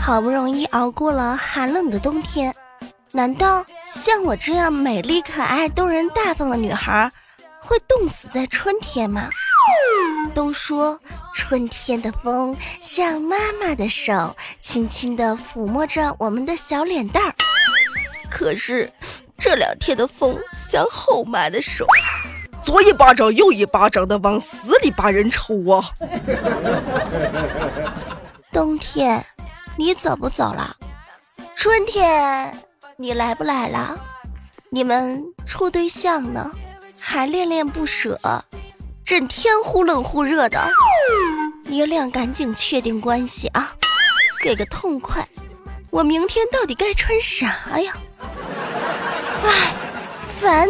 好不容易熬过了寒冷的冬天，难道像我这样美丽可爱、动人大方的女孩会冻死在春天吗？都说春天的风像妈妈的手，轻轻地抚摸着我们的小脸蛋儿。可是这两天的风像后妈的手，左一巴掌右一巴掌的往死里把人抽啊！冬天。你走不走了？春天你来不来了？你们处对象呢？还恋恋不舍，整天忽冷忽热的。你俩赶紧确定关系啊，给个痛快！我明天到底该穿啥呀？哎，烦！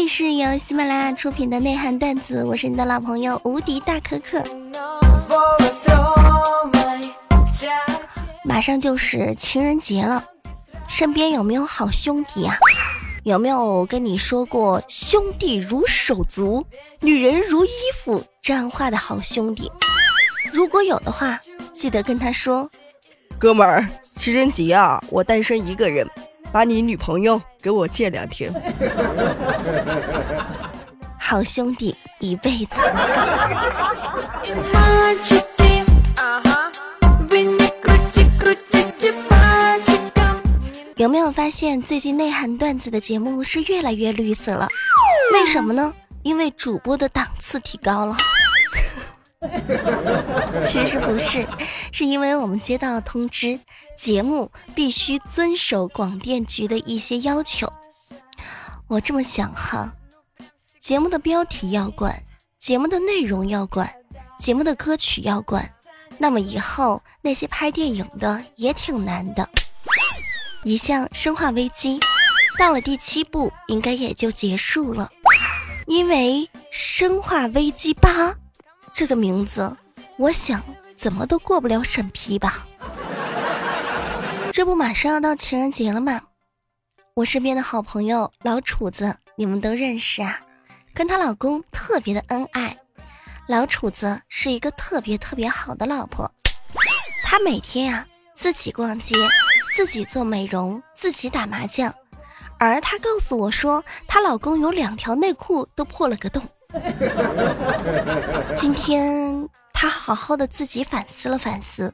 里是由喜马拉雅出品的内涵段子，我是你的老朋友无敌大可可。马上就是情人节了，身边有没有好兄弟啊？有没有跟你说过“兄弟如手足，女人如衣服”这样话的好兄弟？如果有的话，记得跟他说：“哥们儿，情人节啊，我单身一个人。”把你女朋友给我借两天，好兄弟一辈子。有没有发现最近内涵段子的节目是越来越绿色了？为什么呢？因为主播的档次提高了。其实不是，是因为我们接到通知，节目必须遵守广电局的一些要求。我这么想哈，节目的标题要管，节目的内容要管，节目的歌曲要管，那么以后那些拍电影的也挺难的。你像《生化危机》，到了第七部应该也就结束了，因为《生化危机八》。这个名字，我想怎么都过不了审批吧。这不马上要到情人节了吗？我身边的好朋友老楚子，你们都认识啊，跟她老公特别的恩爱。老楚子是一个特别特别好的老婆，她每天呀自己逛街，自己做美容，自己打麻将，而她告诉我说，她老公有两条内裤都破了个洞。今天她好好的自己反思了反思，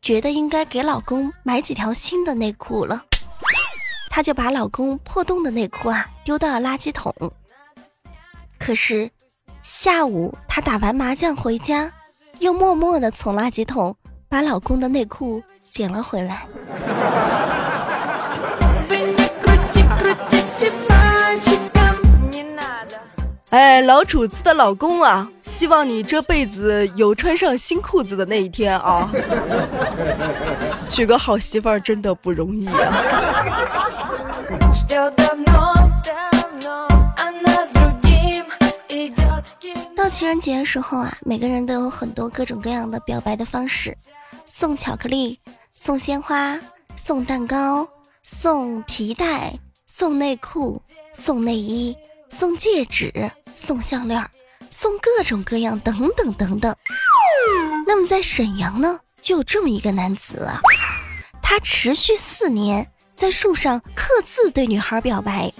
觉得应该给老公买几条新的内裤了，她就把老公破洞的内裤啊丢到了垃圾桶。可是下午她打完麻将回家，又默默的从垃圾桶把老公的内裤捡了回来。哎，老主子的老公啊，希望你这辈子有穿上新裤子的那一天啊！娶个好媳妇儿真的不容易啊！到情人节的时候啊，每个人都有很多各种各样的表白的方式：送巧克力、送鲜花、送蛋糕、送皮带、送内裤、送内衣。送戒指，送项链，送各种各样，等等等等。那么在沈阳呢，就有这么一个男子啊，他持续四年在树上刻字对女孩表白。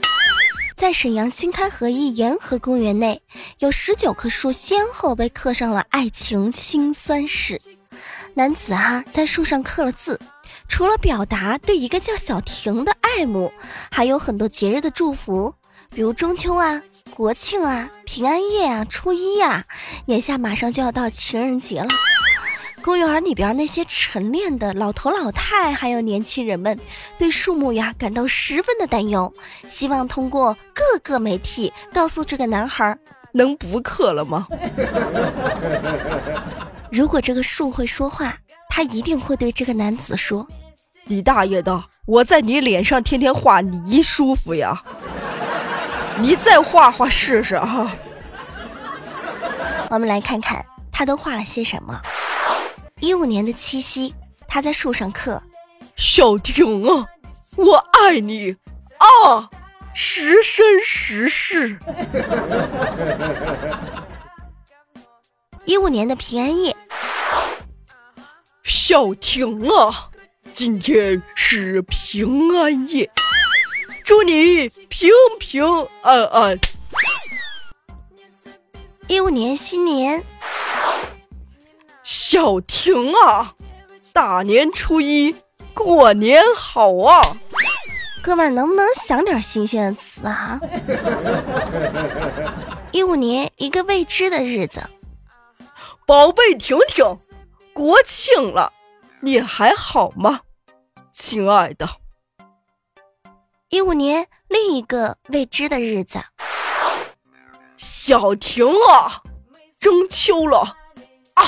在沈阳新开河一沿河公园内，有十九棵树先后被刻上了爱情辛酸史。男子啊，在树上刻了字，除了表达对一个叫小婷的爱慕，还有很多节日的祝福。比如中秋啊、国庆啊、平安夜啊、初一呀，眼下马上就要到情人节了。公园里边那些晨练的老头老太，还有年轻人们，对树木呀感到十分的担忧，希望通过各个媒体告诉这个男孩，能不刻了吗？如果这个树会说话，他一定会对这个男子说：“你大爷的，我在你脸上天天画泥舒服呀。”你再画画试试啊！我们来看看他都画了些什么。一五年的七夕，他在树上刻：“小婷啊，我爱你啊！时生时世。一五年的平安夜，小婷啊，今天是平安夜，祝你平平安安。一五年新年，小婷啊，大年初一过年好啊！哥们儿，能不能想点新鲜的词啊？一五年一个未知的日子，宝贝婷婷，国庆了，你还好吗，亲爱的？一五年另一个未知的日子。小婷啊，中秋了啊，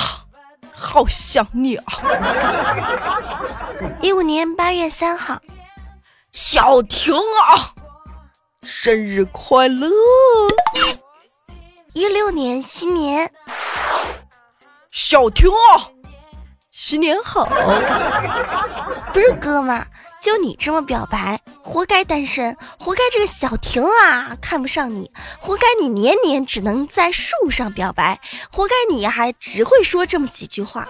好想你啊！一五年八月三号，小婷啊，生日快乐！一六年新年，小婷啊，新年好！不是哥们儿。就你这么表白，活该单身，活该这个小婷啊看不上你，活该你年年只能在树上表白，活该你还只会说这么几句话。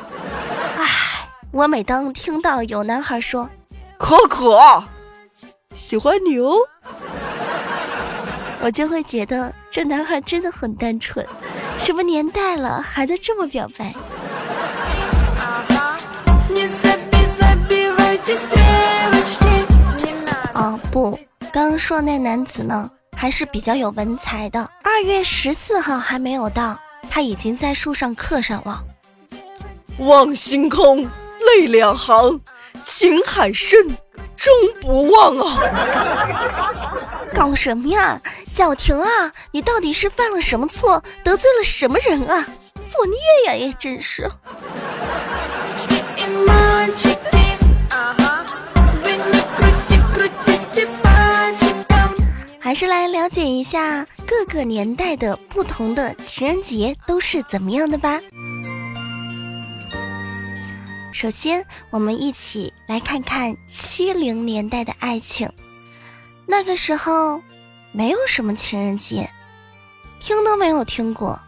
唉，我每当听到有男孩说“可可喜欢你哦”，我就会觉得这男孩真的很单纯。什么年代了，还在这么表白？哦不，刚刚说那男子呢，还是比较有文采的。二月十四号还没有到，他已经在树上刻上了“望星空，泪两行，情海深，终不忘啊！” 搞什么呀，小婷啊，你到底是犯了什么错，得罪了什么人啊？作孽呀，也真是。还是来了解一下各个年代的不同的情人节都是怎么样的吧。首先，我们一起来看看七零年代的爱情。那个时候，没有什么情人节，听都没有听过。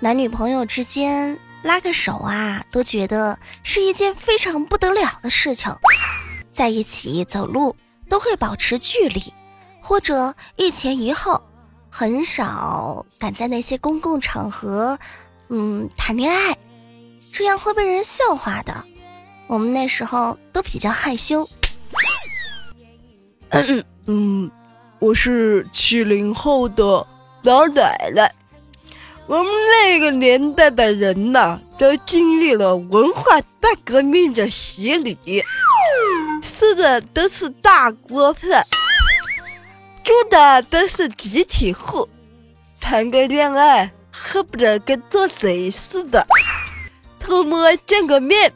男女朋友之间拉个手啊，都觉得是一件非常不得了的事情。在一起走路都会保持距离。或者一前一后，很少敢在那些公共场合，嗯，谈恋爱，这样会被人笑话的。我们那时候都比较害羞。嗯嗯，我是七零后的老奶奶，我们那个年代的人呐，都经历了文化大革命的洗礼，吃的都是大锅饭。住的都是集体户，谈个恋爱恨不得跟做贼似的，偷摸见个面，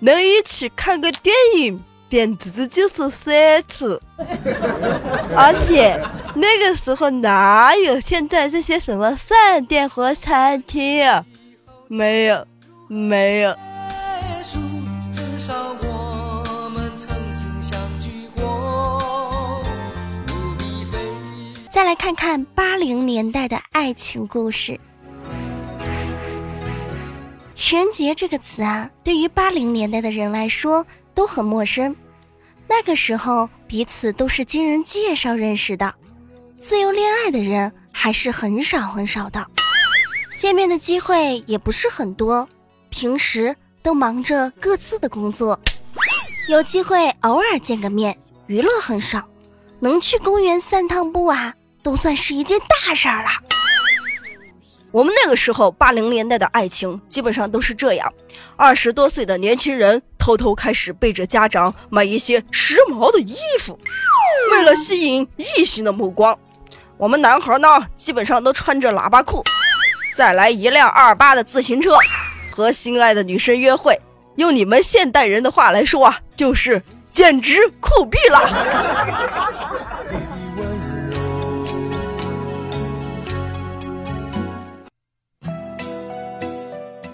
能一起看个电影，简直就是奢侈。而且那个时候哪有现在这些什么饭店和餐厅啊？没有，没有。来看看八零年代的爱情故事。情人节这个词啊，对于八零年代的人来说都很陌生。那个时候，彼此都是经人介绍认识的，自由恋爱的人还是很少很少的，见面的机会也不是很多，平时都忙着各自的工作，有机会偶尔见个面，娱乐很少，能去公园散趟步啊。都算是一件大事儿了。我们那个时候，八零年代的爱情基本上都是这样：二十多岁的年轻人偷偷开始背着家长买一些时髦的衣服，为了吸引异性的目光。我们男孩呢，基本上都穿着喇叭裤，再来一辆二八的自行车，和心爱的女生约会。用你们现代人的话来说啊，就是简直酷毙了。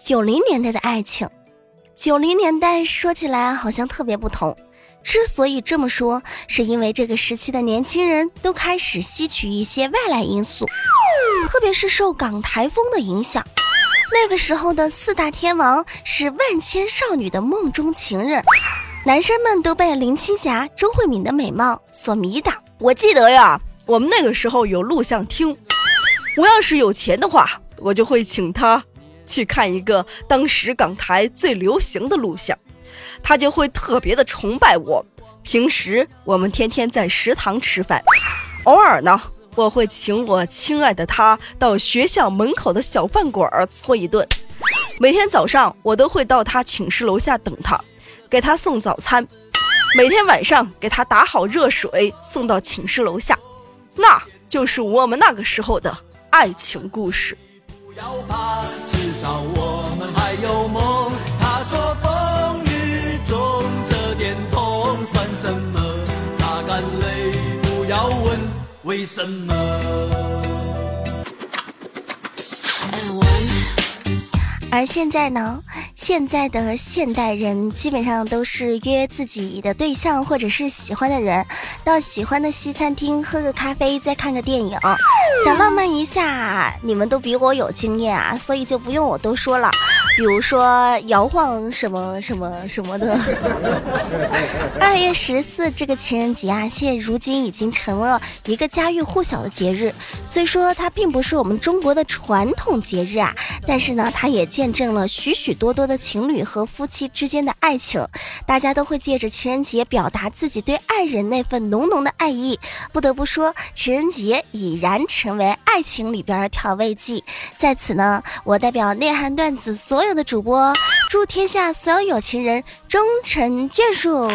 九零年代的爱情，九零年代说起来好像特别不同。之所以这么说，是因为这个时期的年轻人都开始吸取一些外来因素，特别是受港台风的影响。那个时候的四大天王是万千少女的梦中情人，男生们都被林青霞、周慧敏的美貌所迷倒。我记得呀，我们那个时候有录像厅，我要是有钱的话，我就会请他去看一个当时港台最流行的录像。他就会特别的崇拜我。平时我们天天在食堂吃饭，偶尔呢，我会请我亲爱的他到学校门口的小饭馆儿搓一顿。每天早上我都会到他寝室楼下等他，给他送早餐。每天晚上给他打好热水送到寝室楼下，那就是我们那个时候的爱情故事。不要怕，到我们还有梦他说风雨中这点痛算什么？擦干泪不要问为什么。而现在呢？现在的现代人基本上都是约自己的对象或者是喜欢的人，到喜欢的西餐厅喝个咖啡，再看个电影，想浪漫一下。你们都比我有经验啊，所以就不用我多说了。比如说摇晃什么什么什么的。二月十四这个情人节啊，现如今已经成了一个家喻户晓的节日。虽说它并不是我们中国的传统节日啊，但是呢，它也见证了许许多多的情侣和夫妻之间的爱情。大家都会借着情人节表达自己对爱人那份浓浓的爱意。不得不说，情人节已然成为爱情里边调味剂。在此呢，我代表内涵段子所。所有的主播，祝天下所有有情人终成眷属。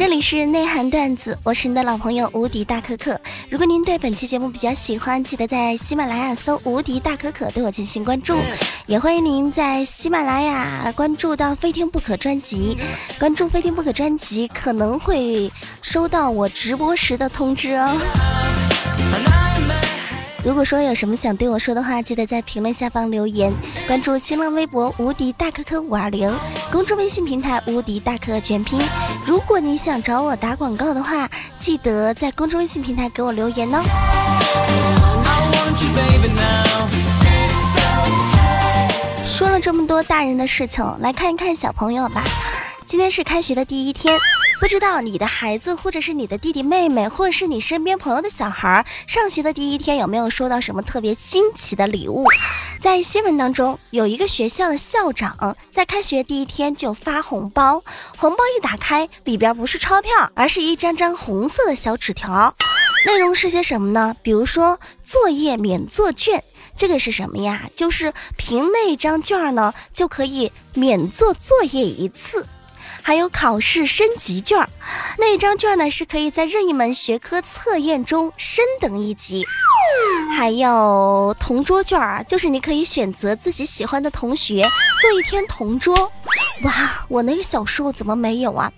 这里是内涵段子，我是你的老朋友无敌大可可。如果您对本期节目比较喜欢，记得在喜马拉雅搜“无敌大可可”对我进行关注，也欢迎您在喜马拉雅关注到“非听不可”专辑，关注“非听不可”专辑可能会收到我直播时的通知哦。如果说有什么想对我说的话，记得在评论下方留言。关注新浪微博“无敌大可可五二零”，公众微信平台“无敌大可可全拼”。如果你想找我打广告的话，记得在公众微信平台给我留言哦。说了这么多大人的事情，来看一看小朋友吧。今天是开学的第一天。不知道你的孩子，或者是你的弟弟妹妹，或者是你身边朋友的小孩，上学的第一天有没有收到什么特别新奇的礼物？在新闻当中，有一个学校的校长在开学第一天就发红包，红包一打开，里边不是钞票，而是一张张红色的小纸条，内容是些什么呢？比如说作业免做卷，这个是什么呀？就是凭那张卷呢，就可以免做作业一次。还有考试升级卷，那张卷呢是可以在任意门学科测验中升等一级。还有同桌卷儿，就是你可以选择自己喜欢的同学做一天同桌。哇，我那个小时候怎么没有啊？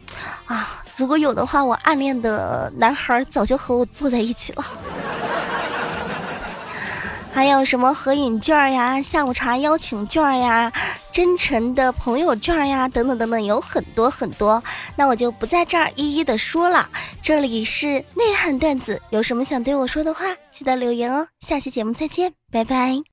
啊，如果有的话，我暗恋的男孩早就和我坐在一起了。还有什么合影券呀、下午茶邀请券呀、真诚的朋友券呀，等等等等，有很多很多。那我就不在这儿一一的说了。这里是内涵段子，有什么想对我说的话，记得留言哦。下期节目再见，拜拜。